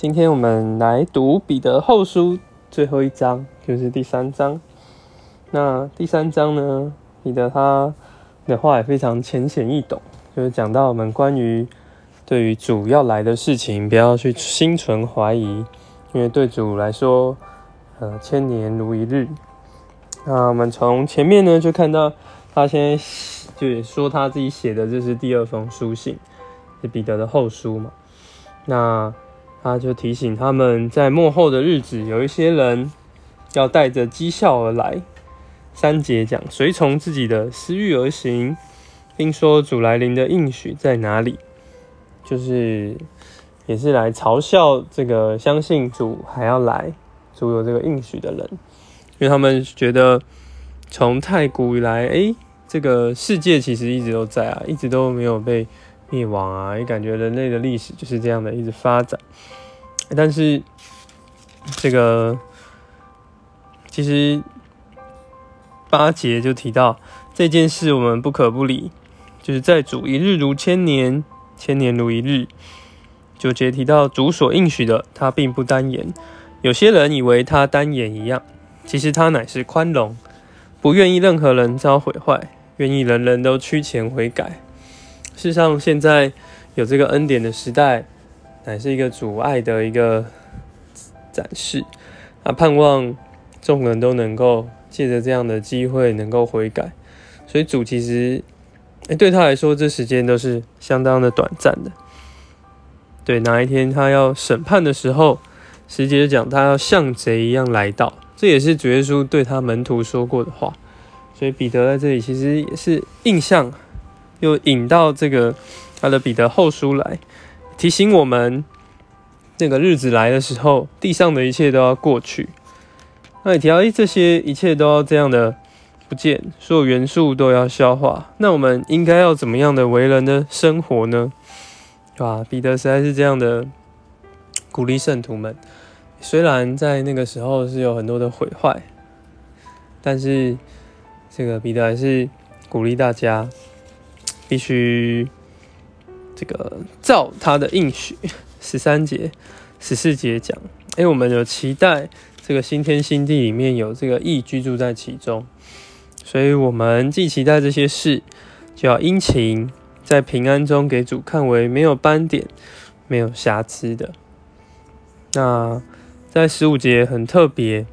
今天我们来读彼得后书最后一章，就是第三章。那第三章呢，彼得他的话也非常浅显易懂，就是讲到我们关于对于主要来的事情，不要去心存怀疑，因为对主来说，呃，千年如一日。那我们从前面呢就看到，他现在就说他自己写的这是第二封书信，是彼得的后书嘛。那他就提醒他们在幕后的日子，有一些人要带着讥笑而来。三节讲随从自己的私欲而行，并说主来临的应许在哪里？就是也是来嘲笑这个相信主还要来、主有这个应许的人，因为他们觉得从太古以来，哎，这个世界其实一直都在啊，一直都没有被。灭亡啊！也感觉人类的历史就是这样的，一直发展。但是这个其实八节就提到这件事，我们不可不理，就是在主一日如千年，千年如一日。九节提到主所应许的，他并不单言。有些人以为他单言一样，其实他乃是宽容，不愿意任何人遭毁坏，愿意人人都趋前悔改。事实上，现在有这个恩典的时代，乃是一个阻碍的一个展示。啊，盼望众人都能够借着这样的机会能够悔改。所以主其实，哎，对他来说，这时间都是相当的短暂的。对，哪一天他要审判的时候，实际讲他要像贼一样来到，这也是主耶稣对他门徒说过的话。所以彼得在这里其实也是印象。又引到这个他的彼得后书来提醒我们，那个日子来的时候，地上的一切都要过去。那你提到，这些一切都要这样的不见，所有元素都要消化。那我们应该要怎么样的为人的生活呢？对吧？彼得实在是这样的鼓励圣徒们。虽然在那个时候是有很多的毁坏，但是这个彼得还是鼓励大家。必须这个照他的应许，十三节、十四节讲，哎，我们有期待这个新天新地里面有这个义居住在其中，所以我们既期待这些事，就要殷勤在平安中给主看为没有斑点、没有瑕疵的。那在十五节很特别，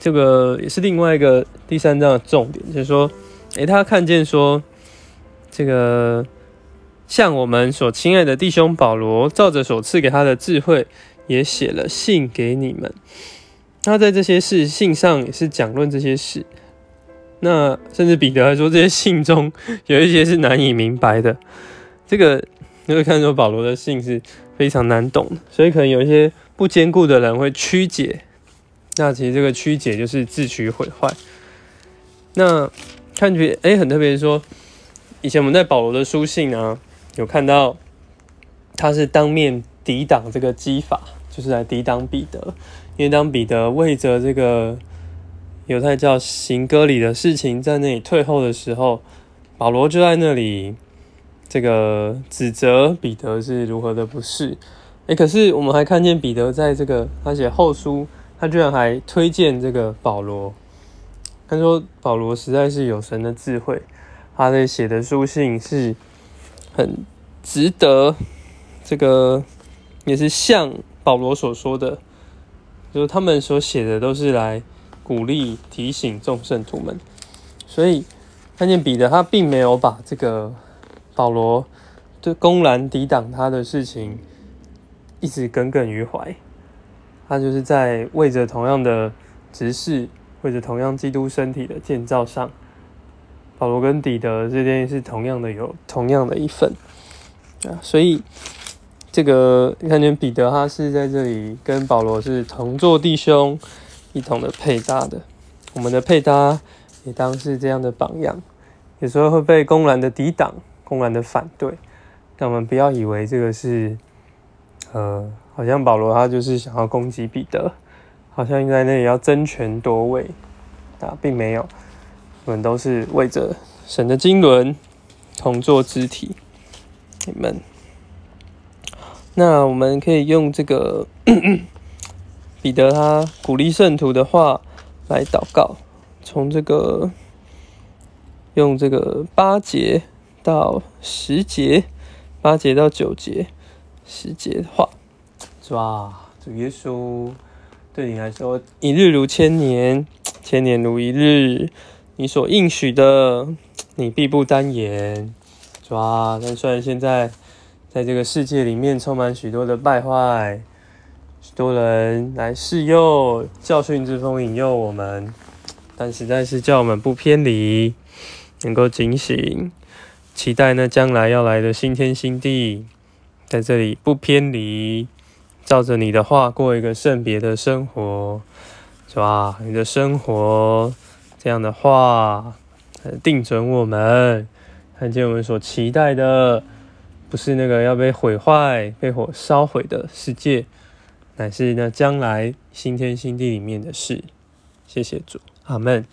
这个也是另外一个第三章的重点，就是说，哎，他看见说。这个像我们所亲爱的弟兄保罗，照着所赐给他的智慧，也写了信给你们。他在这些事信上也是讲论这些事。那甚至彼得还说，这些信中有一些是难以明白的。这个你会看出保罗的信是非常难懂的，所以可能有一些不坚固的人会曲解。那其实这个曲解就是自取毁坏。那看觉哎，很特别说。以前我们在保罗的书信啊，有看到他是当面抵挡这个击法，就是来抵挡彼得。因为当彼得为着这个犹太教行割礼的事情在那里退后的时候，保罗就在那里这个指责彼得是如何的不是。哎，可是我们还看见彼得在这个他写后书，他居然还推荐这个保罗，他说保罗实在是有神的智慧。他在写的书信是很值得，这个也是像保罗所说的，就是他们所写的都是来鼓励、提醒众圣徒们。所以看见彼得，他并没有把这个保罗就公然抵挡他的事情一直耿耿于怀，他就是在为着同样的执事，为着同样基督身体的建造上。保罗跟彼得这边是同样的，有同样的一份啊，所以这个你看见彼得他是在这里跟保罗是同做弟兄，一同的配搭的。我们的配搭也当是这样的榜样，有时候会被公然的抵挡，公然的反对，但我们不要以为这个是呃，好像保罗他就是想要攻击彼得，好像在那里要争权夺位啊，并没有。我们都是为着神的经纶同作肢体，你们。那我们可以用这个 彼得他鼓励圣徒的话来祷告，从这个用这个八节到十节，八节到九节，十节的话，哇，主耶稣对你来说，一日如千年，千年如一日，你所应许的，你必不单言。哇！但虽然现在在这个世界里面充满许多的败坏，许多人来试诱、教训之风引诱我们，但实在是叫我们不偏离，能够警醒，期待那将来要来的新天新地，在这里不偏离，照着你的话过一个圣别的生活，是吧？你的生活这样的话，定准我们。看见我们所期待的，不是那个要被毁坏、被火烧毁的世界，乃是那将来新天新地里面的事。谢谢主，阿门。